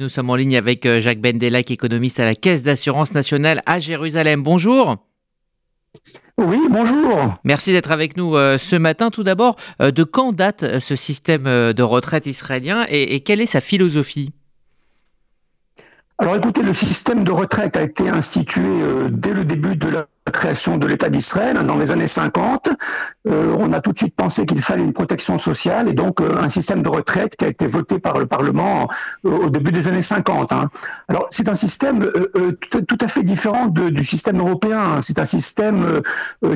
Nous sommes en ligne avec euh, Jacques Bendelac, économiste à la Caisse d'assurance nationale à Jérusalem. Bonjour. Oui, bonjour. Merci d'être avec nous euh, ce matin. Tout d'abord, euh, de quand date ce système de retraite israélien et, quelle est sa philosophie? Alors écoutez, le système de retraite a été institué dès le début de la création de l'État d'Israël dans les années 50, euh, on a tout de suite pensé qu'il fallait une protection sociale et donc euh, un système de retraite qui a été voté par le Parlement euh, au début des années 50. Hein. Alors c'est un système tout, à fait différent du système européen. C'est un système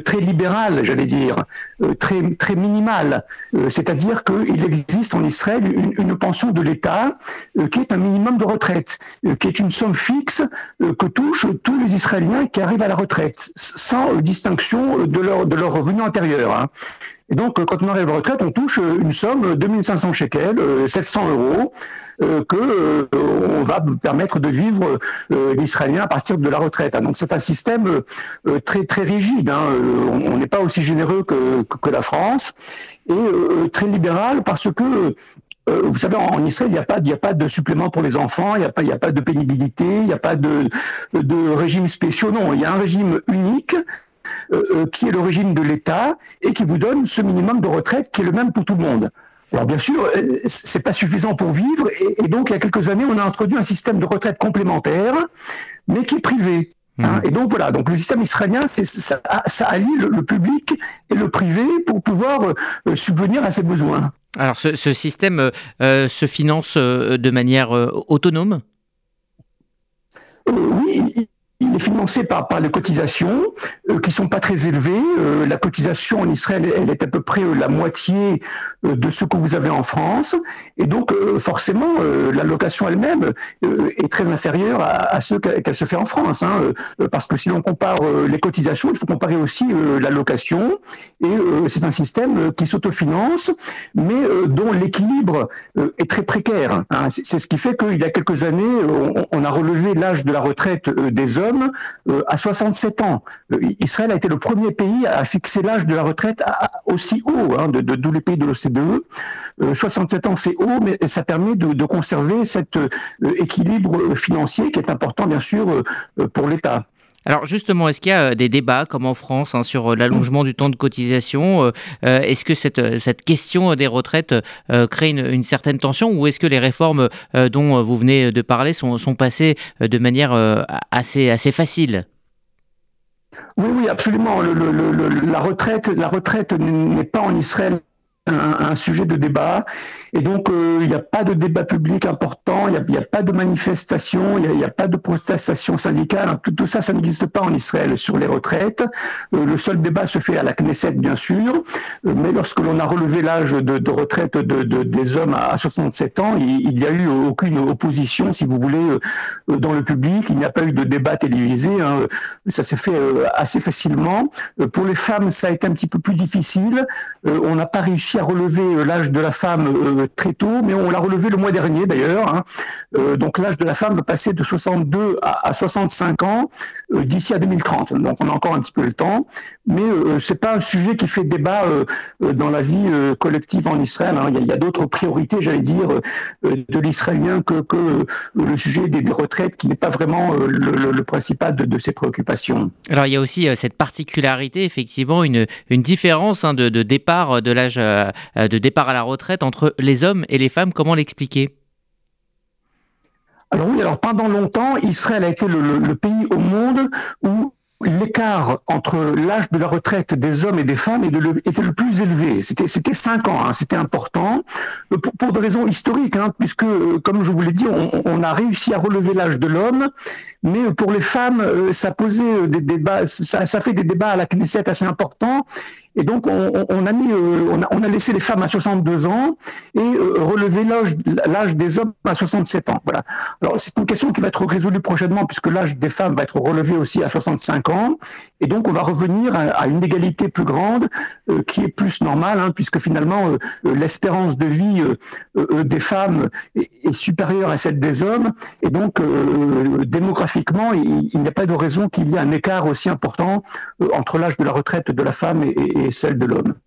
très libéral, j'allais dire, très très minimal. C'est-à-dire qu'il existe en Israël une, une pension de l'État qui est un minimum de retraite, qui est une somme fixe que touchent tous les Israéliens qui arrivent à la retraite sans distinction de leur, de leur revenu antérieur. Hein. Et donc, quand on arrive à la retraite, on touche une somme, 2500 shekels, 700 euros, euh, que euh, on va permettre de vivre euh, l'Israélien à partir de la retraite. Hein. Donc, c'est un système très très rigide. Hein. On n'est pas aussi généreux que, la France et très libéral parce que vous savez, en Israël, il n'y a, pas, a pas de supplément pour les enfants, il n'y a, pas, a pas de pénibilité, il n'y a pas de, de régime spéciaux. Non, il y a un régime unique euh, euh, qui est le régime de l'État et qui vous donne ce minimum de retraite qui est le même pour tout le monde. Alors bien sûr, euh, c'est pas suffisant pour vivre et, donc il y a quelques années, on a introduit un système de retraite complémentaire, mais qui est privé. Hein. Mmh. Et donc voilà, donc le système israélien, ça, ça allie le, public et le privé pour pouvoir subvenir à ses besoins. Alors ce, système se finance de manière autonome? Oui, il est financé par, par les cotisations euh, qui sont pas très élevées. Euh, la cotisation en Israël, elle est à peu près euh, la moitié de ce que vous avez en France. Et donc, forcément, l'allocation elle-même est très inférieure à, ce qu'elle se fait en France. Hein, parce que si l'on compare les cotisations, il faut comparer aussi l'allocation. Et c'est un système qui s'autofinance, mais dont l'équilibre est très précaire. Hein. C'est ce qui fait qu'il y a quelques années, on, a relevé l'âge de la retraite des hommes à 67 ans. Euh, Israël a été le premier pays à fixer l'âge de la retraite aussi haut hein, de, les pays de l'OCDE. 67 euh, ans, c'est haut, mais ça permet de, conserver cet équilibre financier qui est important, bien sûr, pour l'État. Alors justement, est-ce qu'il y a des débats comme en France hein, sur l'allongement du temps de cotisation Est-ce que cette, question des retraites crée une, certaine tension ou est-ce que les réformes dont vous venez de parler sont, passées de manière assez facile oui, oui, absolument. la retraite, la retraite n'est pas en Israël un, sujet de débat. Et donc, euh, il n'y a pas de débat public important, il n'y a, pas de manifestation, il n'y a, pas de protestation syndicale. Tout, ça, ça n'existe pas en Israël sur les retraites. Euh, le seul débat se fait à la Knesset, bien sûr. Euh, mais lorsque l'on a relevé l'âge de, retraite de, des hommes à 67 ans, il n'y a eu aucune opposition, si vous voulez, dans le public. Il n'y a pas eu de débat télévisé. Hein. Ça s'est fait assez facilement. Pour les femmes, ça a été un petit peu plus difficile. on n'a pas réussi à relever l'âge de la femme très tôt, mais on l'a relevé le mois dernier d'ailleurs. Hein. Euh, donc l'âge de la femme va passer de 62 à, 65 ans d'ici à 2030. Donc on a encore un petit peu le temps, mais c'est pas un sujet qui fait débat dans la vie collective en Israël. Hein. Il y a, d'autres priorités, j'allais dire, de l'israélien que, que le sujet des, retraites, qui n'est pas vraiment le, principal de, ses préoccupations. Alors il y a aussi cette particularité, effectivement, une, différence hein, de, départ de l'âge euh, de départ à la retraite entre les hommes et les femmes. Comment l'expliquer? Alors oui, alors pendant longtemps, Israël a été le pays au monde où l'écart entre l'âge de la retraite des hommes et des femmes était le plus élevé. C'était c'était cinq ans, hein, c'était important euh, pour, des raisons historiques, hein, puisque euh, comme je vous l'ai dit, on, a réussi à relever l'âge de l'homme, mais pour les femmes, euh, ça posait des débats, ça, ça, fait des débats à la Knesset assez importants. Et donc on, a mis, on a, a, laissé les femmes à 62 ans et relevé l'âge des hommes à 67 ans. Voilà. Alors c'est une question qui va être résolue prochainement puisque l'âge des femmes va être relevé aussi à 65 ans. Et donc, on va revenir à, une égalité plus grande, euh, qui est plus normale, hein, puisque finalement, euh, euh, l'espérance de vie des femmes est, supérieure à celle des hommes. Et donc, démographiquement, il, n'y a pas de raison qu'il y ait un écart aussi important entre l'âge de la retraite de la femme et celle de l'homme.